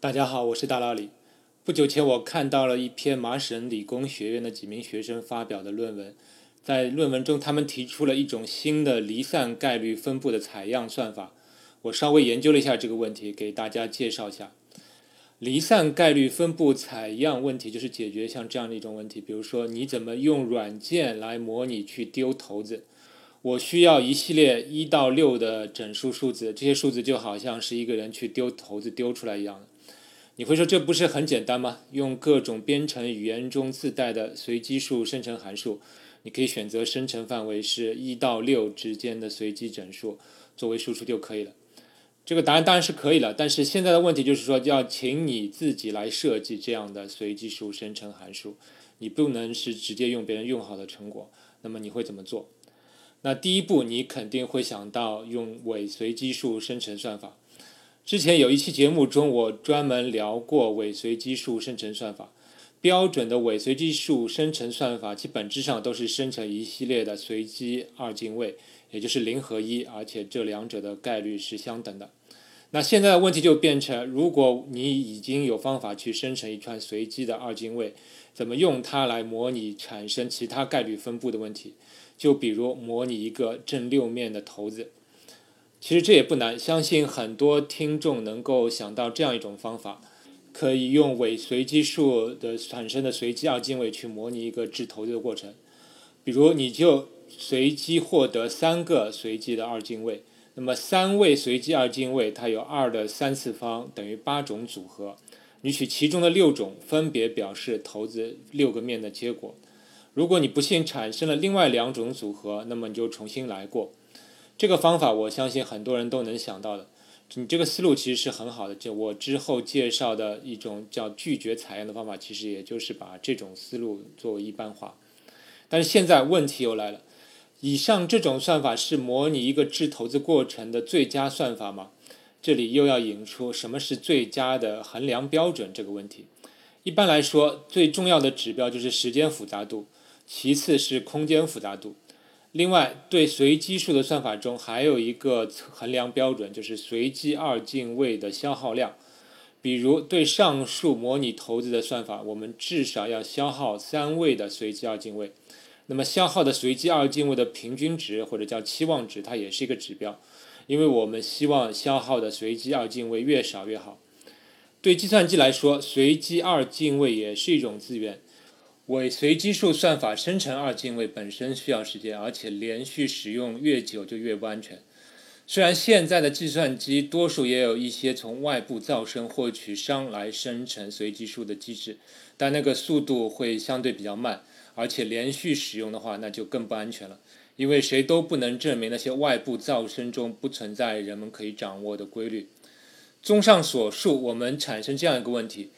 大家好，我是大老李。不久前，我看到了一篇麻省理工学院的几名学生发表的论文，在论文中，他们提出了一种新的离散概率分布的采样算法。我稍微研究了一下这个问题，给大家介绍一下。离散概率分布采样问题就是解决像这样的一种问题，比如说你怎么用软件来模拟去丢骰子。我需要一系列一到六的整数数字，这些数字就好像是一个人去丢骰子丢出来一样的。你会说这不是很简单吗？用各种编程语言中自带的随机数生成函数，你可以选择生成范围是一到六之间的随机整数作为输出就可以了。这个答案当然是可以了，但是现在的问题就是说，要请你自己来设计这样的随机数生成函数，你不能是直接用别人用好的成果。那么你会怎么做？那第一步，你肯定会想到用伪随机数生成算法。之前有一期节目中，我专门聊过伪随机数生成算法。标准的伪随机数生成算法，其本质上都是生成一系列的随机二进位，也就是零和一，而且这两者的概率是相等的。那现在的问题就变成，如果你已经有方法去生成一串随机的二进位，怎么用它来模拟产生其他概率分布的问题？就比如模拟一个正六面的骰子，其实这也不难，相信很多听众能够想到这样一种方法，可以用伪随机数的产生的随机二进位去模拟一个掷骰子的过程。比如，你就随机获得三个随机的二进位，那么三位随机二进位它有二的三次方等于八种组合，你取其中的六种分别表示骰子六个面的结果。如果你不幸产生了另外两种组合，那么你就重新来过。这个方法我相信很多人都能想到的。你这个思路其实是很好的。就我之后介绍的一种叫拒绝采样的方法，其实也就是把这种思路作为一般化。但是现在问题又来了：以上这种算法是模拟一个制投资过程的最佳算法吗？这里又要引出什么是最佳的衡量标准这个问题。一般来说，最重要的指标就是时间复杂度。其次是空间复杂度，另外对随机数的算法中还有一个衡量标准，就是随机二进位的消耗量。比如对上述模拟投资的算法，我们至少要消耗三位的随机二进位。那么消耗的随机二进位的平均值或者叫期望值，它也是一个指标，因为我们希望消耗的随机二进位越少越好。对计算机来说，随机二进位也是一种资源。伪随机数算法生成二进位本身需要时间，而且连续使用越久就越不安全。虽然现在的计算机多数也有一些从外部噪声获取商来生成随机数的机制，但那个速度会相对比较慢，而且连续使用的话那就更不安全了，因为谁都不能证明那些外部噪声中不存在人们可以掌握的规律。综上所述，我们产生这样一个问题。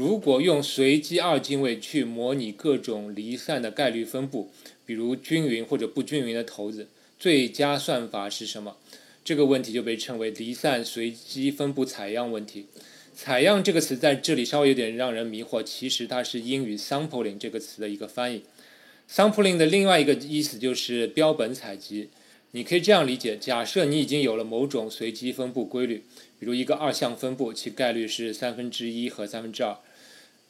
如果用随机二进位去模拟各种离散的概率分布，比如均匀或者不均匀的骰子，最佳算法是什么？这个问题就被称为离散随机分布采样问题。采样这个词在这里稍微有点让人迷惑，其实它是英语 sampling 这个词的一个翻译。sampling 的另外一个意思就是标本采集。你可以这样理解：假设你已经有了某种随机分布规律，比如一个二项分布，其概率是三分之一和三分之二。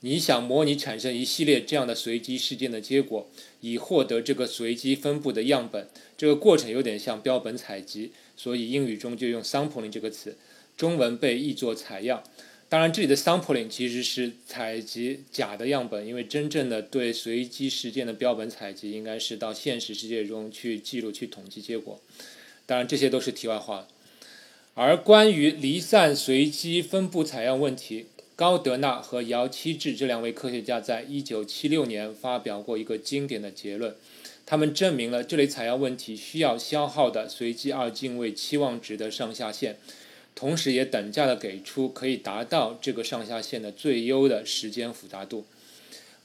你想模拟产生一系列这样的随机事件的结果，以获得这个随机分布的样本，这个过程有点像标本采集，所以英语中就用 sampling 这个词，中文被译作采样。当然，这里的 sampling 其实是采集假的样本，因为真正的对随机事件的标本采集，应该是到现实世界中去记录、去统计结果。当然，这些都是题外话。而关于离散随机分布采样问题，高德纳和姚期智这两位科学家在一九七六年发表过一个经典的结论，他们证明了这类采样问题需要消耗的随机二进位期望值的上下限，同时也等价的给出可以达到这个上下限的最优的时间复杂度。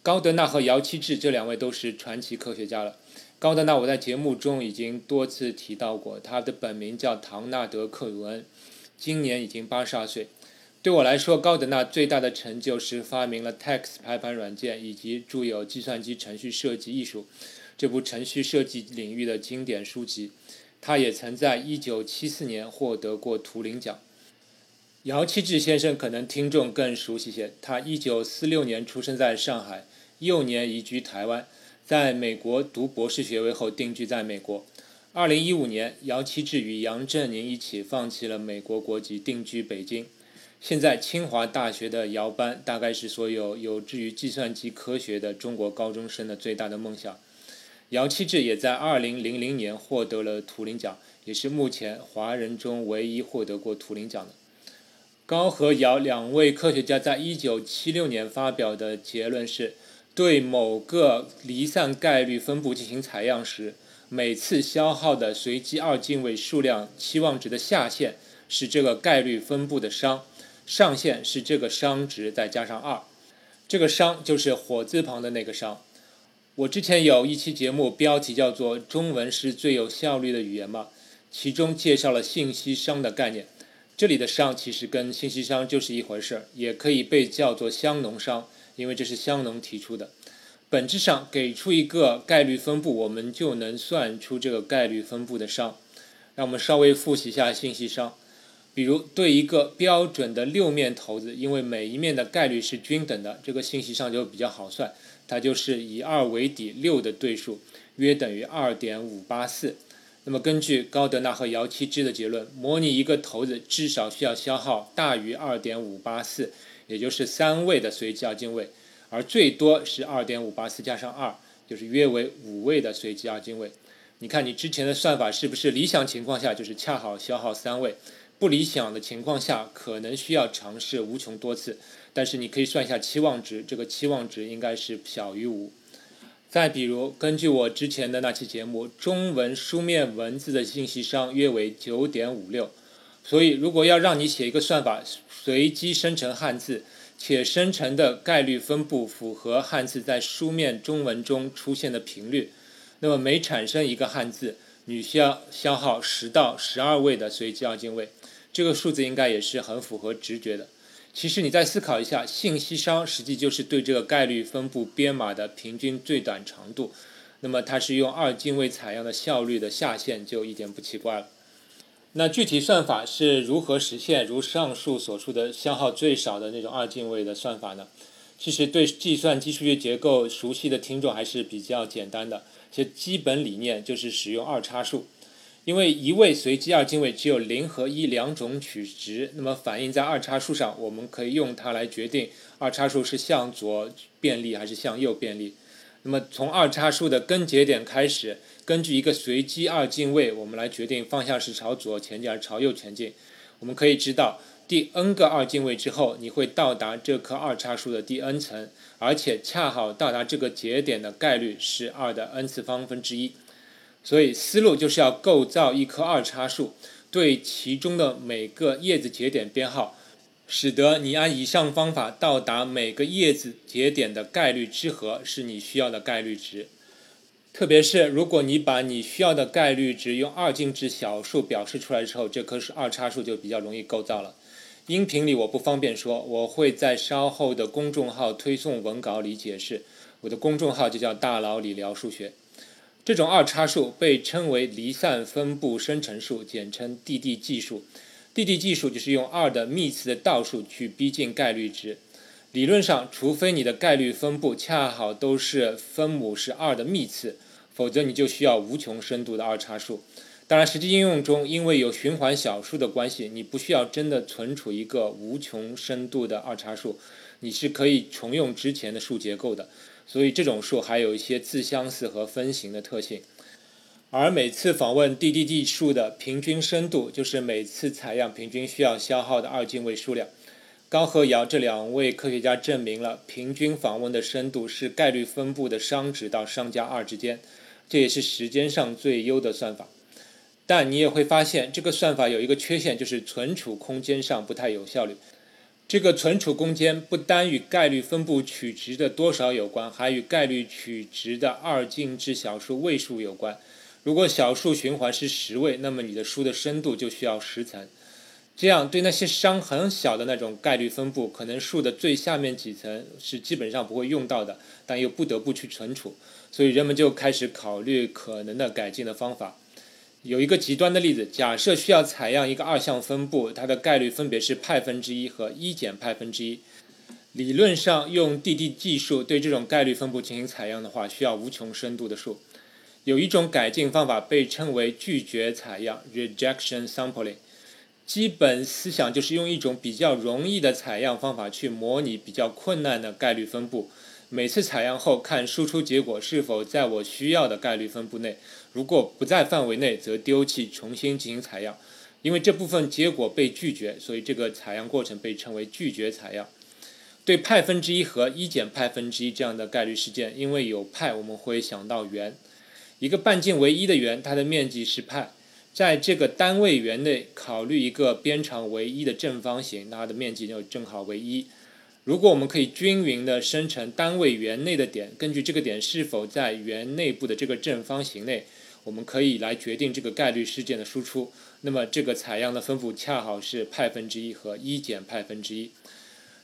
高德纳和姚期智这两位都是传奇科学家了。高德纳我在节目中已经多次提到过，他的本名叫唐纳德·克鲁恩，今年已经八十二岁。对我来说，高德纳最大的成就是发明了 TeX 排版软件，以及著有《计算机程序设计艺术》这部程序设计领域的经典书籍。他也曾在1974年获得过图灵奖。姚期智先生可能听众更熟悉些，他1946年出生在上海，幼年移居台湾，在美国读博士学位后定居在美国。2015年，姚期智与杨振宁一起放弃了美国国籍，定居北京。现在清华大学的姚班，大概是所有有志于计算机科学的中国高中生的最大的梦想。姚期智也在2000年获得了图灵奖，也是目前华人中唯一获得过图灵奖的。高和姚两位科学家在1976年发表的结论是：对某个离散概率分布进行采样时，每次消耗的随机二进位数量期望值的下限是这个概率分布的商。上限是这个商值再加上二，这个商就是火字旁的那个商。我之前有一期节目，标题叫做“中文是最有效率的语言吗”，其中介绍了信息商的概念。这里的商其实跟信息商就是一回事儿，也可以被叫做香农商，因为这是香农提出的。本质上给出一个概率分布，我们就能算出这个概率分布的商。让我们稍微复习一下信息商。比如对一个标准的六面骰子，因为每一面的概率是均等的，这个信息上就比较好算，它就是以二为底，六的对数约等于二点五八四。那么根据高德纳和姚期智的结论，模拟一个骰子至少需要消耗大于二点五八四，也就是三位的随机二进位，而最多是二点五八四加上二，就是约为五位的随机二进位。你看你之前的算法是不是理想情况下就是恰好消耗三位？不理想的情况下，可能需要尝试无穷多次，但是你可以算一下期望值，这个期望值应该是小于五。再比如，根据我之前的那期节目，中文书面文字的信息商约为九点五六，所以如果要让你写一个算法，随机生成汉字，且生成的概率分布符合汉字在书面中文中出现的频率，那么每产生一个汉字，你需要消耗十到十二位的随机二进位。这个数字应该也是很符合直觉的。其实你再思考一下，信息商实际就是对这个概率分布编码的平均最短长度。那么它是用二进位采样的效率的下限，就一点不奇怪了。那具体算法是如何实现如上述所述的消耗最少的那种二进位的算法呢？其实对计算机数学结构熟悉的听众还是比较简单的。其基本理念就是使用二叉树。因为一位随机二进位只有零和一两种取值，那么反映在二叉树上，我们可以用它来决定二叉树是向左便利还是向右便利。那么从二叉树的根节点开始，根据一个随机二进位，我们来决定方向是朝左前进还是朝右前进。我们可以知道，第 n 个二进位之后，你会到达这棵二叉树的第 n 层，而且恰好到达这个节点的概率是二的 n 次方分之一。所以思路就是要构造一棵二叉树，对其中的每个叶子节点编号，使得你按以上方法到达每个叶子节点的概率之和是你需要的概率值。特别是如果你把你需要的概率值用二进制小数表示出来之后，这棵是二叉树就比较容易构造了。音频里我不方便说，我会在稍后的公众号推送文稿里解释。我的公众号就叫大佬理聊数学。这种二叉数被称为离散分布生成数，简称 DD 技术。DD 技术就是用二的幂次的倒数去逼近概率值。理论上，除非你的概率分布恰好都是分母是二的幂次，否则你就需要无穷深度的二叉数。当然，实际应用中，因为有循环小数的关系，你不需要真的存储一个无穷深度的二叉数，你是可以重用之前的数结构的。所以这种数还有一些自相似和分形的特性，而每次访问 DDD 数的平均深度就是每次采样平均需要消耗的二进位数量。高和姚这两位科学家证明了平均访问的深度是概率分布的商值到商加二之间，这也是时间上最优的算法。但你也会发现这个算法有一个缺陷，就是存储空间上不太有效率。这个存储空间不单与概率分布取值的多少有关，还与概率取值的二进制小数位数有关。如果小数循环是十位，那么你的书的深度就需要十层。这样对那些商很小的那种概率分布，可能数的最下面几层是基本上不会用到的，但又不得不去存储，所以人们就开始考虑可能的改进的方法。有一个极端的例子，假设需要采样一个二项分布，它的概率分别是派分之一和一减派分之一。理论上，用 DD 技术对这种概率分布进行采样的话，需要无穷深度的数。有一种改进方法被称为拒绝采样 （rejection sampling）。基本思想就是用一种比较容易的采样方法去模拟比较困难的概率分布。每次采样后，看输出结果是否在我需要的概率分布内。如果不在范围内，则丢弃，重新进行采样。因为这部分结果被拒绝，所以这个采样过程被称为拒绝采样。对派分之一和一减派分之一这样的概率事件，因为有派，我们会想到圆。一个半径为一的圆，它的面积是派，在这个单位圆内考虑一个边长为一的正方形，它的面积就正好为一。如果我们可以均匀的生成单位圆内的点，根据这个点是否在圆内部的这个正方形内，我们可以来决定这个概率事件的输出。那么这个采样的分布恰好是派分之一和一减派分之一。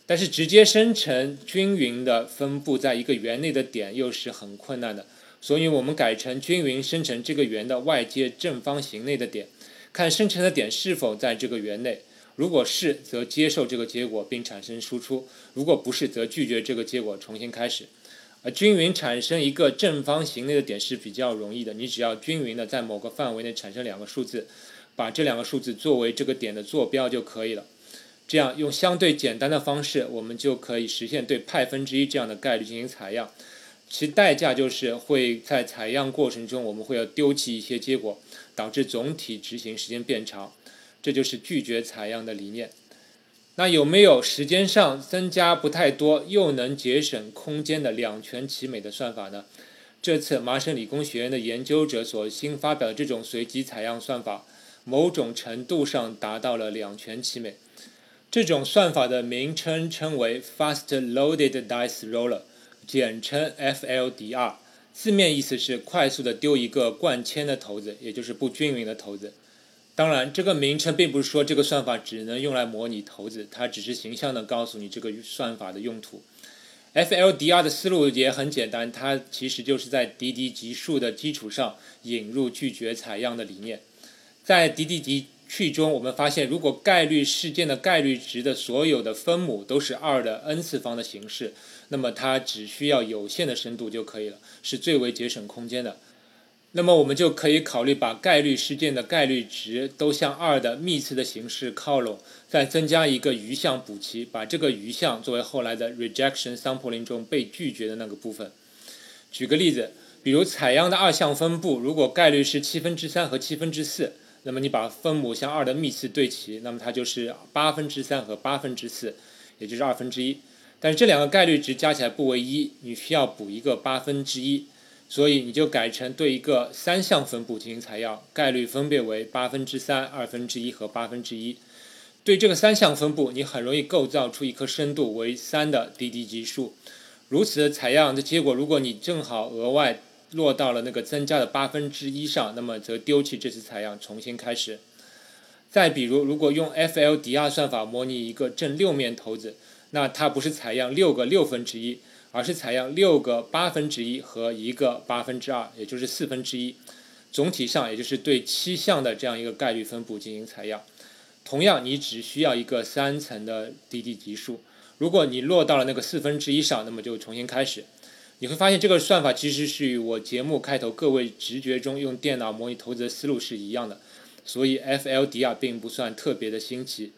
但是直接生成均匀的分布在一个圆内的点又是很困难的，所以我们改成均匀生成这个圆的外接正方形内的点，看生成的点是否在这个圆内。如果是，则接受这个结果并产生输出；如果不是，则拒绝这个结果，重新开始。而均匀产生一个正方形内的点是比较容易的，你只要均匀的在某个范围内产生两个数字，把这两个数字作为这个点的坐标就可以了。这样用相对简单的方式，我们就可以实现对派分之一这样的概率进行采样。其代价就是会在采样过程中，我们会要丢弃一些结果，导致总体执行时间变长。这就是拒绝采样的理念。那有没有时间上增加不太多，又能节省空间的两全其美的算法呢？这次麻省理工学院的研究者所新发表的这种随机采样算法，某种程度上达到了两全其美。这种算法的名称称为 Fast Loaded Dice Roller，简称 FLDR，字面意思是快速的丢一个灌铅的骰子，也就是不均匀的骰子。当然，这个名称并不是说这个算法只能用来模拟骰子，它只是形象的告诉你这个算法的用途。FLDR 的思路也很简单，它其实就是在滴滴级数的基础上引入拒绝采样的理念。在滴滴级去中，我们发现如果概率事件的概率值的所有的分母都是二的 n 次方的形式，那么它只需要有限的深度就可以了，是最为节省空间的。那么我们就可以考虑把概率事件的概率值都向二的幂次的形式靠拢，再增加一个余项补齐，把这个余项作为后来的 rejection sampling 中被拒绝的那个部分。举个例子，比如采样的二项分布，如果概率是七分之三和七分之四，那么你把分母向二的幂次对齐，那么它就是八分之三和八分之四，也就是二分之一。但是这两个概率值加起来不为一，你需要补一个八分之一。所以你就改成对一个三项分布进行采样，概率分别为八分之三、二分之一和八分之一。对这个三项分布，你很容易构造出一颗深度为三的滴滴级数。如此的采样的结果，如果你正好额外落到了那个增加的八分之一上，那么则丢弃这次采样，重新开始。再比如，如果用 FLDR 算法模拟一个正六面骰子，那它不是采样六个六分之一。而是采样六个八分之一和一个八分之二，也就是四分之一，总体上也就是对七项的这样一个概率分布进行采样。同样，你只需要一个三层的滴滴级数。如果你落到了那个四分之一上，那么就重新开始。你会发现这个算法其实是与我节目开头各位直觉中用电脑模拟投资的思路是一样的，所以 FLDR 并不算特别的新奇。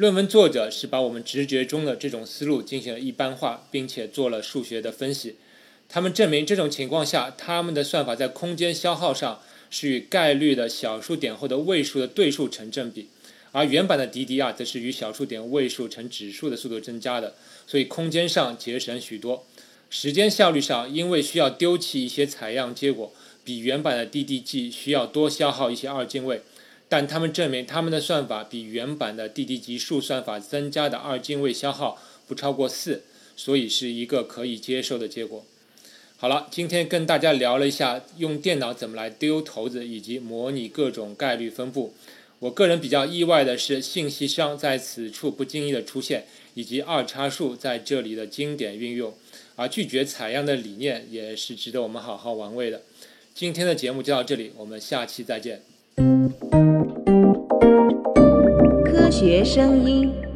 论文作者是把我们直觉中的这种思路进行了一般化，并且做了数学的分析。他们证明这种情况下，他们的算法在空间消耗上是与概率的小数点后的位数的对数成正比，而原版的 DDR 则是与小数点位数成指数的速度增加的，所以空间上节省许多。时间效率上，因为需要丢弃一些采样结果，比原版的 DDG 需要多消耗一些二进位。但他们证明，他们的算法比原版的 DD 级数算法增加的二进位消耗不超过四，所以是一个可以接受的结果。好了，今天跟大家聊了一下用电脑怎么来丢骰子，以及模拟各种概率分布。我个人比较意外的是，信息商在此处不经意的出现，以及二叉树在这里的经典运用，而拒绝采样的理念也是值得我们好好玩味的。今天的节目就到这里，我们下期再见。科学声音。